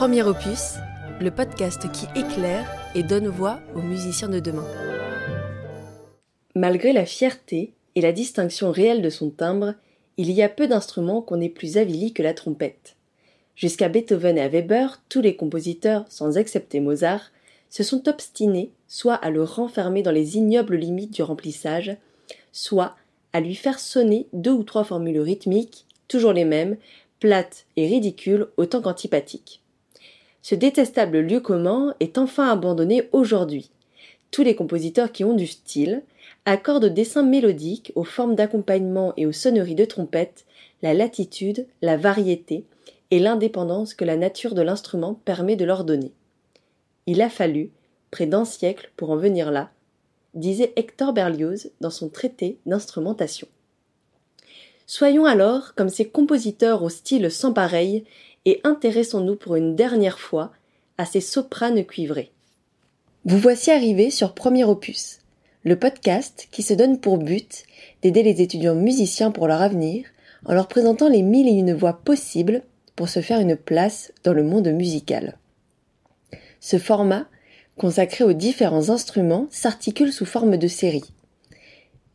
Premier opus, le podcast qui éclaire et donne voix aux musiciens de demain. Malgré la fierté et la distinction réelle de son timbre, il y a peu d'instruments qu'on ait plus avilis que la trompette. Jusqu'à Beethoven et à Weber, tous les compositeurs, sans excepter Mozart, se sont obstinés soit à le renfermer dans les ignobles limites du remplissage, soit à lui faire sonner deux ou trois formules rythmiques, toujours les mêmes, plates et ridicules autant qu'antipathiques. Ce détestable lieu commun est enfin abandonné aujourd'hui. Tous les compositeurs qui ont du style accordent au dessin mélodique, aux formes d'accompagnement et aux sonneries de trompette la latitude, la variété et l'indépendance que la nature de l'instrument permet de leur donner. Il a fallu près d'un siècle pour en venir là, disait Hector Berlioz dans son traité d'instrumentation. Soyons alors comme ces compositeurs au style sans pareil et intéressons-nous pour une dernière fois à ces sopranes cuivrées. Vous voici arrivés sur Premier Opus, le podcast qui se donne pour but d'aider les étudiants musiciens pour leur avenir en leur présentant les mille et une voies possibles pour se faire une place dans le monde musical. Ce format, consacré aux différents instruments, s'articule sous forme de série.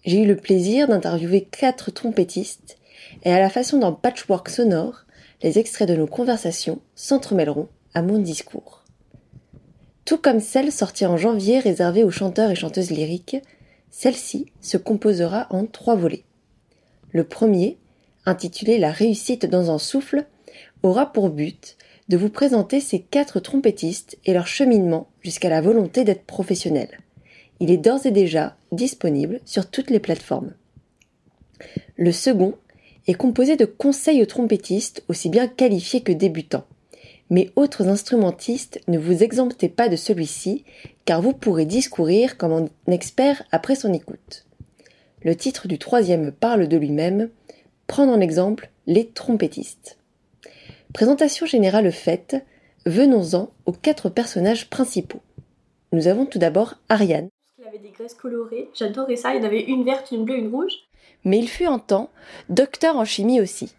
J'ai eu le plaisir d'interviewer quatre trompettistes et à la façon d'un patchwork sonore, les extraits de nos conversations s'entremêleront à mon discours. Tout comme celle sortie en janvier réservée aux chanteurs et chanteuses lyriques, celle-ci se composera en trois volets. Le premier, intitulé La réussite dans un souffle, aura pour but de vous présenter ces quatre trompettistes et leur cheminement jusqu'à la volonté d'être professionnels. Il est d'ores et déjà disponible sur toutes les plateformes. Le second est composé de conseils aux trompettistes aussi bien qualifiés que débutants. Mais autres instrumentistes, ne vous exemptez pas de celui-ci, car vous pourrez discourir comme un expert après son écoute. Le titre du troisième parle de lui-même, prendre en exemple les trompettistes. Présentation générale faite, venons-en aux quatre personnages principaux. Nous avons tout d'abord Ariane. Il avait des graisses colorées, j'adorais ça, il y avait une verte, une bleue, une rouge mais il fut un temps docteur en chimie aussi.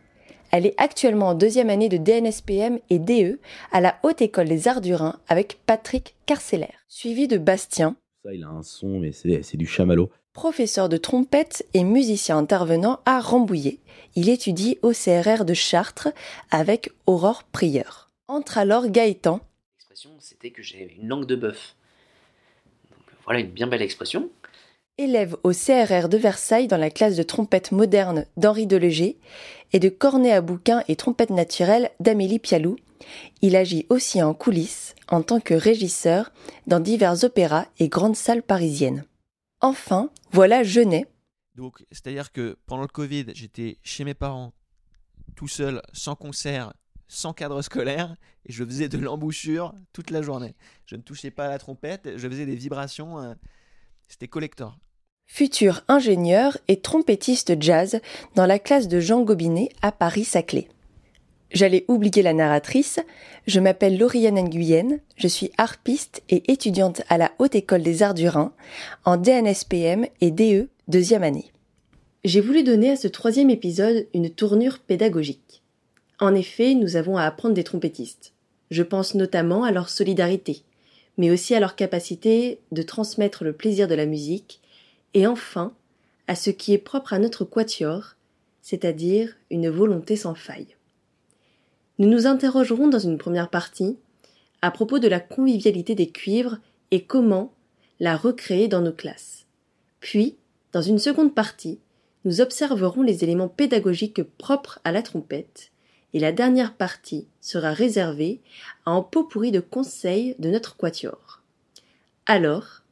Elle est actuellement en deuxième année de DNSPM et DE à la Haute École des Arts du Rhin avec Patrick Carceller, suivi de Bastien. Ça, il a un son, mais c'est du chamallow. Professeur de trompette et musicien intervenant à Rambouillet. Il étudie au CRR de Chartres avec Aurore Prieur. Entre alors Gaëtan. L'expression, c'était que j'avais une langue de bœuf. voilà une bien belle expression élève au CRR de Versailles dans la classe de trompette moderne d'Henri Deleger et de cornet à bouquin et trompette naturelle d'Amélie Pialou. Il agit aussi en coulisses en tant que régisseur dans divers opéras et grandes salles parisiennes. Enfin, voilà Genet. Donc, c'est-à-dire que pendant le Covid, j'étais chez mes parents, tout seul, sans concert, sans cadre scolaire, et je faisais de l'embouchure toute la journée. Je ne touchais pas à la trompette, je faisais des vibrations, euh, c'était collector futur ingénieur et trompettiste jazz dans la classe de Jean Gobinet à Paris-Saclay. J'allais oublier la narratrice, je m'appelle Lauriane Nguyen, je suis harpiste et étudiante à la Haute École des Arts du Rhin, en DNSPM et DE deuxième année. J'ai voulu donner à ce troisième épisode une tournure pédagogique. En effet, nous avons à apprendre des trompettistes. Je pense notamment à leur solidarité, mais aussi à leur capacité de transmettre le plaisir de la musique et enfin à ce qui est propre à notre quatuor, c'est-à-dire une volonté sans faille. Nous nous interrogerons dans une première partie à propos de la convivialité des cuivres et comment la recréer dans nos classes. Puis, dans une seconde partie, nous observerons les éléments pédagogiques propres à la trompette, et la dernière partie sera réservée à un pot pourri de conseils de notre quatuor. Alors,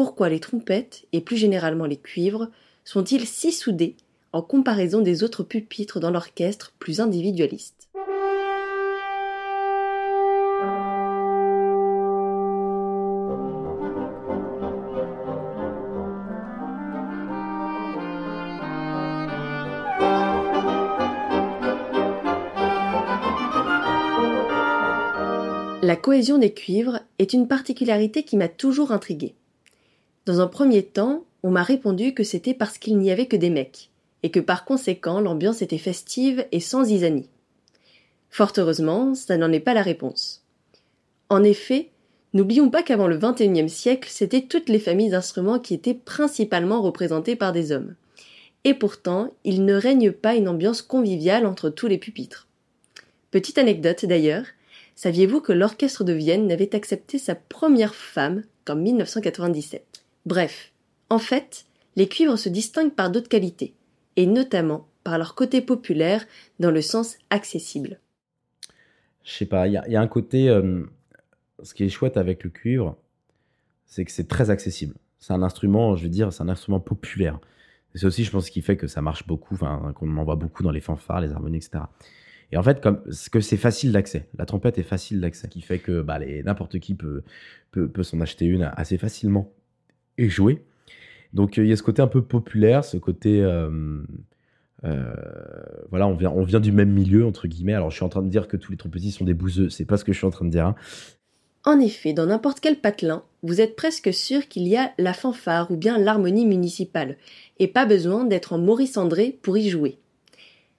pourquoi les trompettes, et plus généralement les cuivres, sont-ils si soudés en comparaison des autres pupitres dans l'orchestre plus individualiste? La cohésion des cuivres est une particularité qui m'a toujours intriguée. Dans un premier temps, on m'a répondu que c'était parce qu'il n'y avait que des mecs, et que par conséquent l'ambiance était festive et sans isanie. Fort heureusement, ça n'en est pas la réponse. En effet, n'oublions pas qu'avant le XXIe siècle, c'était toutes les familles d'instruments qui étaient principalement représentées par des hommes. Et pourtant, il ne règne pas une ambiance conviviale entre tous les pupitres. Petite anecdote d'ailleurs, saviez-vous que l'orchestre de Vienne n'avait accepté sa première femme qu'en 1997 Bref, en fait, les cuivres se distinguent par d'autres qualités, et notamment par leur côté populaire dans le sens accessible. Je sais pas, il y, a un côté. Euh, ce qui est chouette avec le cuivre, c'est que c'est très accessible. C'est un instrument, je veux dire, c'est un instrument populaire. C'est aussi, je pense, ce qui fait que ça marche beaucoup, qu'on en voit beaucoup dans les fanfares, les harmonies, etc. Et en fait, comme que c'est facile d'accès, la trompette est facile d'accès, qui fait que bah, n'importe qui peut, peut, s'en acheter une assez facilement et jouer. Donc il y a ce côté un peu populaire, ce côté euh, euh, voilà, on vient, on vient du même milieu entre guillemets. Alors je suis en train de dire que tous les trompettistes sont des bouseux, c'est pas ce que je suis en train de dire. Hein. En effet, dans n'importe quel patelin, vous êtes presque sûr qu'il y a la fanfare ou bien l'harmonie municipale, et pas besoin d'être en Maurice André pour y jouer.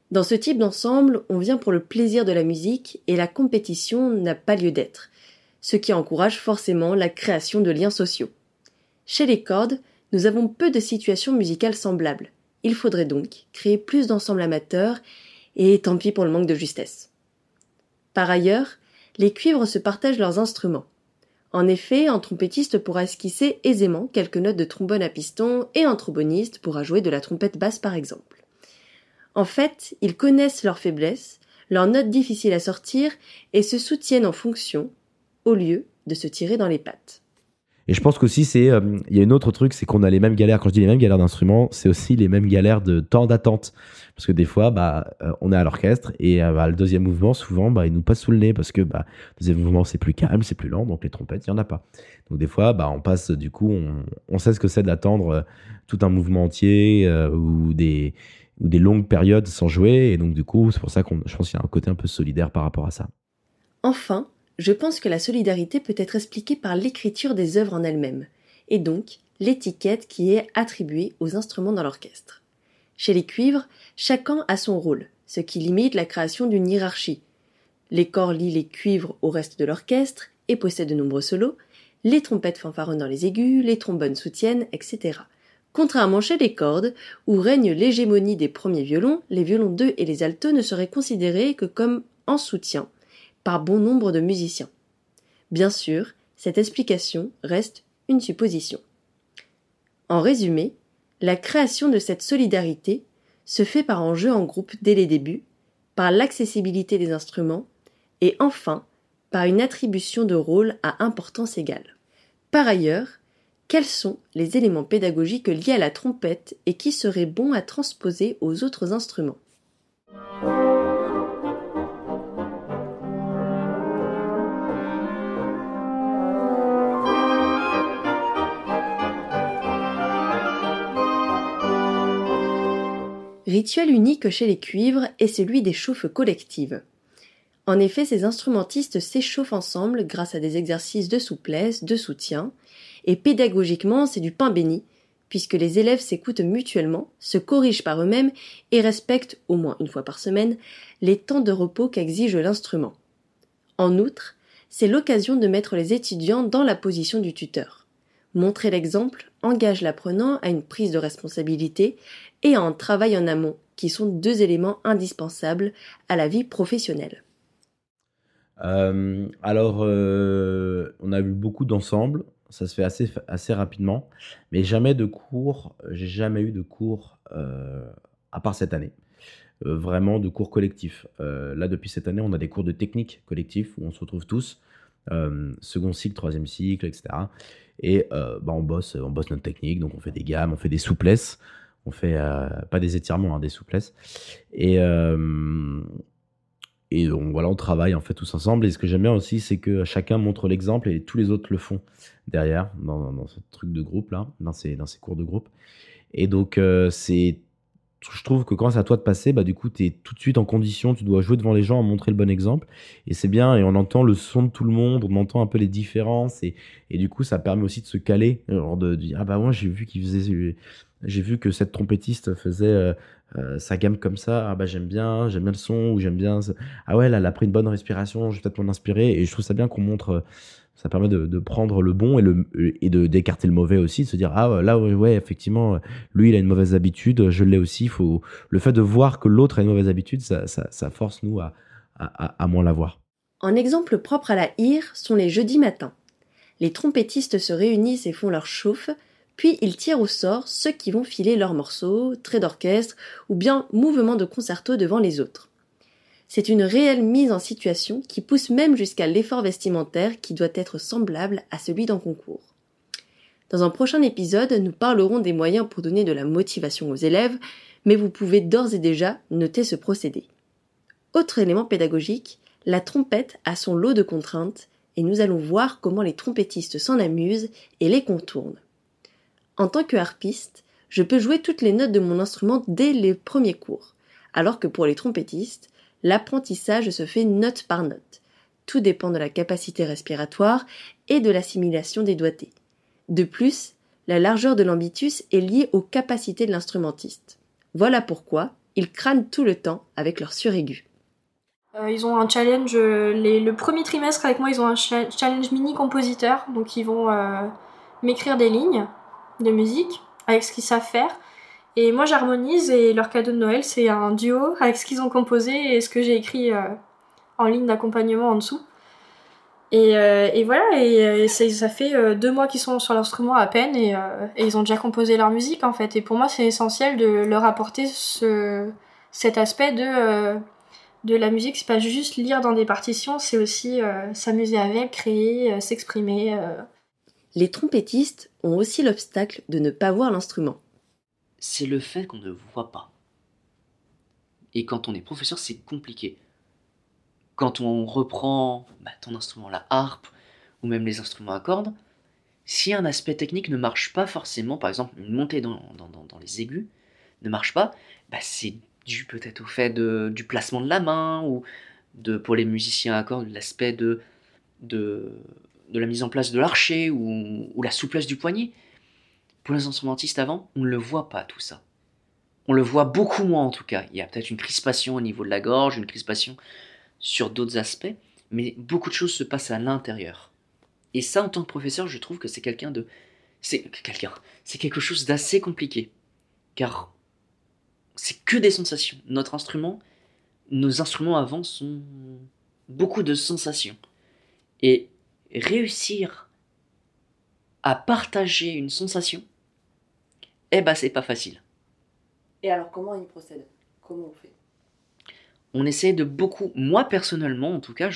Dans ce type d'ensemble, on vient pour le plaisir de la musique et la compétition n'a pas lieu d'être, ce qui encourage forcément la création de liens sociaux. Chez les cordes, nous avons peu de situations musicales semblables. Il faudrait donc créer plus d'ensembles amateurs et tant pis pour le manque de justesse. Par ailleurs, les cuivres se partagent leurs instruments. En effet, un trompettiste pourra esquisser aisément quelques notes de trombone à piston et un tromboniste pourra jouer de la trompette basse par exemple. En fait, ils connaissent leurs faiblesses, leurs notes difficiles à sortir et se soutiennent en fonction, au lieu de se tirer dans les pattes. Et je pense qu'aussi, euh, il y a une autre truc, c'est qu'on a les mêmes galères. Quand je dis les mêmes galères d'instruments, c'est aussi les mêmes galères de temps d'attente. Parce que des fois, bah, euh, on est à l'orchestre et euh, bah, le deuxième mouvement, souvent, bah, il nous passe sous le nez parce que bah, le deuxième mouvement, c'est plus calme, c'est plus lent, donc les trompettes, il n'y en a pas. Donc des fois, bah, on passe, du coup, on, on sait ce que c'est d'attendre tout un mouvement entier ou des ou des longues périodes sans jouer. Et donc, du coup, c'est pour ça qu'on, je pense qu'il y a un côté un peu solidaire par rapport à ça. Enfin, je pense que la solidarité peut être expliquée par l'écriture des œuvres en elles-mêmes, et donc l'étiquette qui est attribuée aux instruments dans l'orchestre. Chez les cuivres, chacun a son rôle, ce qui limite la création d'une hiérarchie. Les corps lient les cuivres au reste de l'orchestre et possèdent de nombreux solos, les trompettes fanfaronnent dans les aigus, les trombones soutiennent, etc. Contrairement chez les cordes, où règne l'hégémonie des premiers violons, les violons 2 et les altos ne seraient considérés que comme en soutien par bon nombre de musiciens. Bien sûr, cette explication reste une supposition. En résumé, la création de cette solidarité se fait par un jeu en groupe dès les débuts, par l'accessibilité des instruments, et enfin par une attribution de rôle à importance égale. Par ailleurs, quels sont les éléments pédagogiques liés à la trompette et qui seraient bons à transposer aux autres instruments? Rituel unique chez les cuivres est celui des chauffes collectives. En effet, ces instrumentistes s'échauffent ensemble grâce à des exercices de souplesse, de soutien, et pédagogiquement, c'est du pain béni, puisque les élèves s'écoutent mutuellement, se corrigent par eux-mêmes et respectent, au moins une fois par semaine, les temps de repos qu'exige l'instrument. En outre, c'est l'occasion de mettre les étudiants dans la position du tuteur. Montrer l'exemple engage l'apprenant à une prise de responsabilité et à un travail en amont, qui sont deux éléments indispensables à la vie professionnelle. Euh, alors, euh, on a eu beaucoup d'ensembles, ça se fait assez, rapidement, mais jamais de cours, j'ai jamais eu de cours, euh, à part cette année, vraiment de cours collectifs. Là, depuis cette année, on a des cours de technique collectif où on se retrouve tous, second cycle, troisième cycle, etc. Et bah, on, bosse, on bosse notre technique, donc on fait des gammes, on fait des souplesses, on fait pas des étirements, hein, des souplesses. Et, et on, voilà, on travaille en fait tous ensemble. Et ce que j'aime bien aussi, c'est que chacun montre l'exemple et tous les autres le font derrière, dans, ce truc de groupe là, dans ces, dans ces cours de groupe. Et donc, euh, c'est je trouve que quand c'est à toi de passer, bah, du coup, tu es tout de suite en condition, tu dois jouer devant les gens, montrer le bon exemple. Et c'est bien, et on entend le son de tout le monde, on entend un peu les différences, et, et du coup, ça permet aussi de se caler, genre de, dire, ah bah moi, j'ai vu qu'il faisait, j'ai vu que cette trompettiste faisait euh, euh, sa gamme comme ça, ah bah j'aime bien, j'aime bien le son, ou j'aime bien, ah ouais, là, elle a pris une bonne respiration, je vais peut-être m'en inspirer, et je trouve ça bien qu'on montre ça permet de, prendre le bon et, de d'écarter le mauvais aussi, de se dire ah là ouais effectivement lui il a une mauvaise habitude, je l'ai aussi. Faut le fait de voir que l'autre a une mauvaise habitude, ça, force nous à, à, à moins l'avoir. Un exemple propre à la IR sont les jeudis matins. Les trompettistes se réunissent et font leur chauffe, puis ils tirent au sort ceux qui vont filer leurs morceaux, traits d'orchestre ou bien mouvements de concerto devant les autres. C'est une réelle mise en situation qui pousse même jusqu'à l'effort vestimentaire qui doit être semblable à celui d'un concours. Dans un prochain épisode, nous parlerons des moyens pour donner de la motivation aux élèves, mais vous pouvez d'ores et déjà noter ce procédé. Autre élément pédagogique, la trompette a son lot de contraintes et nous allons voir comment les trompettistes s'en amusent et les contournent. En tant que harpiste, je peux jouer toutes les notes de mon instrument dès les premiers cours, alors que pour les trompettistes, l'apprentissage se fait note par note. Tout dépend de la capacité respiratoire et de l'assimilation des doigtés. De plus, la largeur de l'ambitus est liée aux capacités de l'instrumentiste. Voilà pourquoi ils crânent tout le temps avec leur suraigu. Euh, ils ont un challenge, le premier trimestre avec moi, ils ont un challenge mini compositeur, donc ils vont euh, m'écrire des lignes de musique avec ce qu'ils savent faire. Et moi j'harmonise et leur cadeau de Noël c'est un duo avec ce qu'ils ont composé et ce que j'ai écrit euh, en ligne d'accompagnement en dessous. Et, euh, voilà, et, euh, ça fait deux mois qu'ils sont sur l'instrument à peine et, et, ils ont déjà composé leur musique en fait. Et pour moi c'est essentiel de leur apporter ce, cet aspect de, de la musique. C'est pas juste lire dans des partitions, c'est aussi s'amuser avec, créer, s'exprimer. Les trompettistes ont aussi l'obstacle de ne pas voir l'instrument c'est le fait qu'on ne voit pas. Et quand on est professeur, c'est compliqué. Quand on reprend bah, ton instrument, la harpe, ou même les instruments à cordes, si un aspect technique ne marche pas forcément, par exemple une montée dans, les aigus ne marche pas, bah, c'est dû peut-être au fait du placement de la main, ou de, pour les musiciens à cordes, l'aspect de, de, la mise en place de l'archet, ou la souplesse du poignet. Pour les instrumentistes avant, on ne le voit pas tout ça. On le voit beaucoup moins en tout cas. Il y a peut-être une crispation au niveau de la gorge, une crispation sur d'autres aspects, mais beaucoup de choses se passent à l'intérieur. Et ça, en tant que professeur, je trouve que c'est quelqu'un de. C'est quelqu'un. C'est quelque chose d'assez compliqué. Car c'est que des sensations. Notre instrument, nos instruments avant sont beaucoup de sensations. Et réussir à partager une sensation, eh ben c'est pas facile. Et alors comment il procède? Comment on fait? On essaie de beaucoup, moi personnellement en tout cas,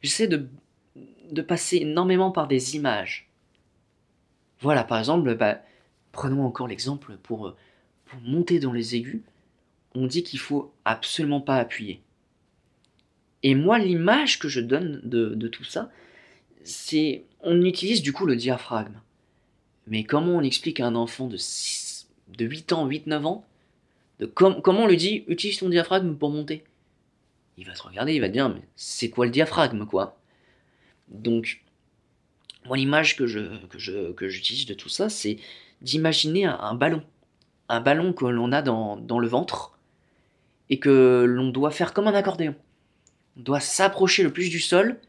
j'essaie de, de passer énormément par des images. Voilà, par exemple, bah, prenons encore l'exemple pour, pour monter dans les aigus, on dit qu'il faut absolument pas appuyer. Et moi, l'image que je donne de, de tout ça, c'est on utilise du coup le diaphragme. Mais comment on explique à un enfant de 6, de 8 ans, 8-9 ans, de comment on lui dit utilise ton diaphragme pour monter Il va se regarder, il va dire mais c'est quoi le diaphragme quoi? Donc, moi l'image que je que que j'utilise de tout ça, c'est d'imaginer un, ballon, un ballon que l'on a dans, dans le ventre et que l'on doit faire comme un accordéon. On doit s'approcher le plus du sol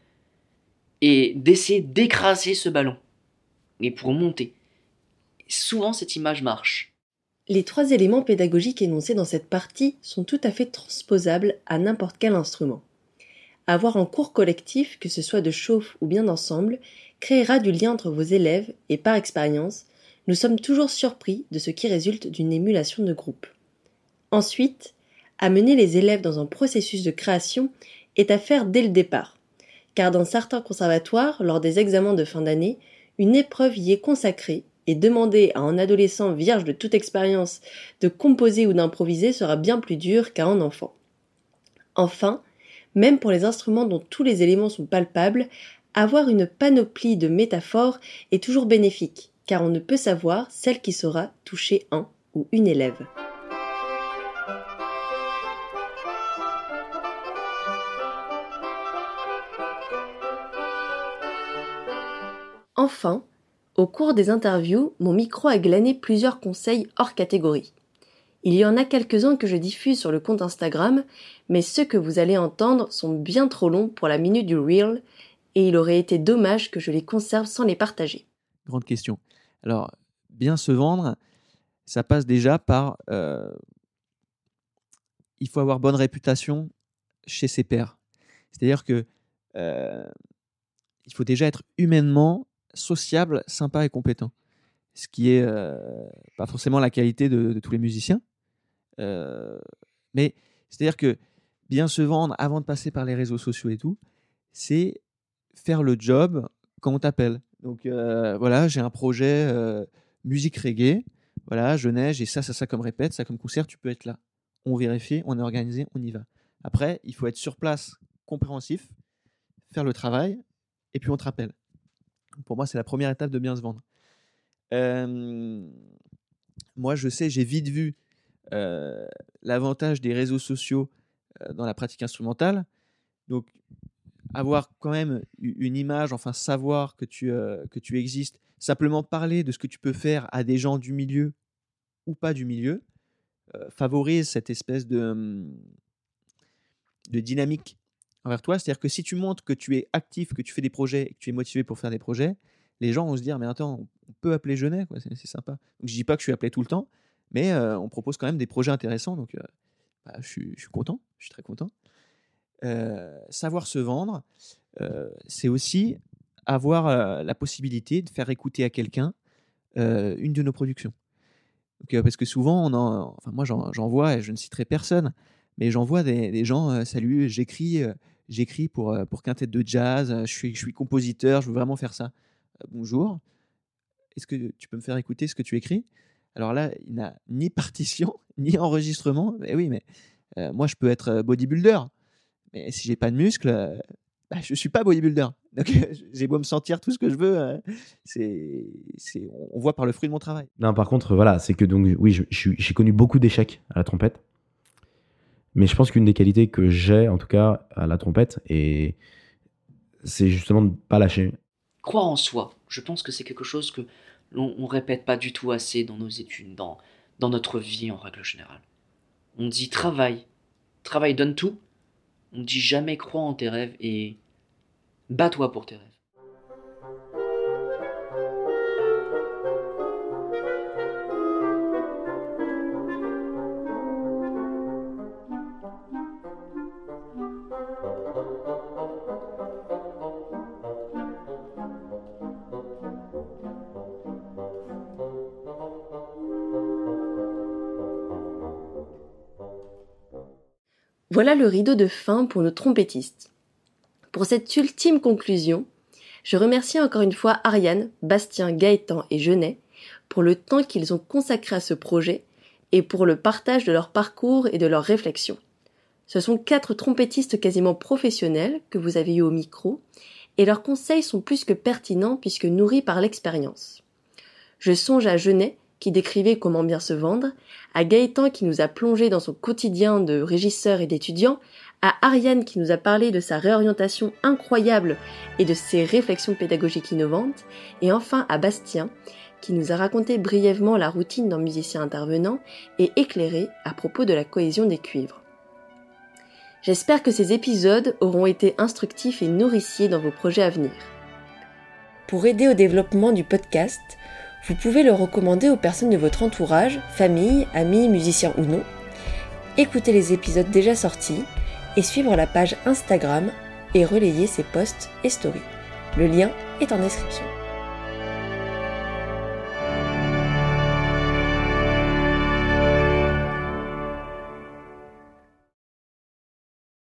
et d'essayer d'écraser ce ballon et pour monter. souvent cette image marche. Les trois éléments pédagogiques énoncés dans cette partie sont tout à fait transposables à n'importe quel instrument. Avoir un cours collectif, que ce soit de chauffe ou bien d'ensemble, créera du lien entre vos élèves et par expérience, nous sommes toujours surpris de ce qui résulte d'une émulation de groupe. Ensuite, amener les élèves dans un processus de création est à faire dès le départ, car dans certains conservatoires, lors des examens de fin d'année, une épreuve y est consacrée et demander à un adolescent vierge de toute expérience de composer ou d'improviser sera bien plus dur qu'à un enfant. Enfin, même pour les instruments dont tous les éléments sont palpables, avoir une panoplie de métaphores est toujours bénéfique, car on ne peut savoir celle qui saura toucher un ou une élève. Enfin, au cours des interviews, mon micro a glané plusieurs conseils hors catégorie. Il y en a quelques-uns que je diffuse sur le compte Instagram, mais ceux que vous allez entendre sont bien trop longs pour la minute du reel, et il aurait été dommage que je les conserve sans les partager. Grande question. Alors, bien se vendre, ça passe déjà par... euh, il faut avoir bonne réputation chez ses pairs. C'est-à-dire que euh, il faut déjà être humainement sociable, sympa et compétent. Ce qui est euh, pas forcément la qualité de, tous les musiciens. Euh, mais c'est-à-dire que bien se vendre avant de passer par les réseaux sociaux et tout, c'est faire le job quand on t'appelle. Donc euh, voilà, j'ai un projet musique reggae. Voilà, je neige, j'ai ça, ça, ça comme répète, ça comme concert, tu peux être là. On vérifie, on est organisé, on y va. Après, il faut être sur place, compréhensif, faire le travail, et puis on te rappelle. Pour moi, c'est la première étape de bien se vendre. Moi, je sais, j'ai vite vu l'avantage des réseaux sociaux dans la pratique instrumentale. Donc, avoir quand même une image, enfin savoir que tu, que tu existes, simplement parler de ce que tu peux faire à des gens du milieu ou pas du milieu, favorise cette espèce de, de dynamique envers toi. C'est-à-dire que si tu montres que tu es actif, que tu fais des projets et que tu es motivé pour faire des projets, les gens vont se dire Mais attends, on peut appeler Genet, c'est sympa. Donc je dis pas que je suis appelé tout le temps, mais euh, on propose quand même des projets intéressants. Donc euh, bah, je, suis, content, je suis très content. Euh, savoir se vendre, c'est aussi avoir la possibilité de faire écouter à quelqu'un une de nos productions. Parce que souvent, moi j'en vois, et je ne citerai personne, mais j'en vois des, gens, salut, j'écris, j'écris pour, euh, pour quintette de jazz, euh, je suis, je suis compositeur, je veux vraiment faire ça. Euh, bonjour, est-ce que tu peux me faire écouter ce que tu écris? Alors là, il n'a ni partition, ni enregistrement. Mais oui, mais moi je peux être bodybuilder, mais si j'ai pas de muscles, euh, bah, je suis pas bodybuilder. Donc j'ai beau me sentir tout ce que je veux, euh, c'est, c'est, on- voit par le fruit de mon travail. Non, par contre, voilà, c'est que donc, oui, j'ai connu beaucoup d'échecs à la trompette. Mais je pense qu'une des qualités que j'ai, en tout cas, à la trompette, et c'est justement de ne pas lâcher. Croire en soi, je pense que c'est quelque chose que l'on on répète pas du tout assez dans nos études, dans, dans notre vie en règle générale. On dit travaille, travaille, donne tout. On dit jamais crois en tes rêves et bats-toi pour tes rêves. Voilà le rideau de fin pour nos trompettistes. Pour cette ultime conclusion, je remercie encore une fois Ariane, Bastien, Gaëtan et Genet pour le temps qu'ils ont consacré à ce projet et pour le partage de leur parcours et de leurs réflexions. Ce sont quatre trompettistes quasiment professionnels que vous avez eu au micro et leurs conseils sont plus que pertinents puisque nourris par l'expérience. Je songe à Genet qui décrivait comment bien se vendre, à Gaëtan qui nous a plongé dans son quotidien de régisseur et d'étudiant, à Ariane qui nous a parlé de sa réorientation incroyable et de ses réflexions pédagogiques innovantes, et enfin à Bastien qui nous a raconté brièvement la routine d'un musicien intervenant et éclairé à propos de la cohésion des cuivres. J'espère que ces épisodes auront été instructifs et nourriciers dans vos projets à venir. Pour aider au développement du podcast, vous pouvez le recommander aux personnes de votre entourage, famille, amis, musiciens ou non, écouter les épisodes déjà sortis et suivre la page Instagram et relayer ses posts et stories. Le lien est en description.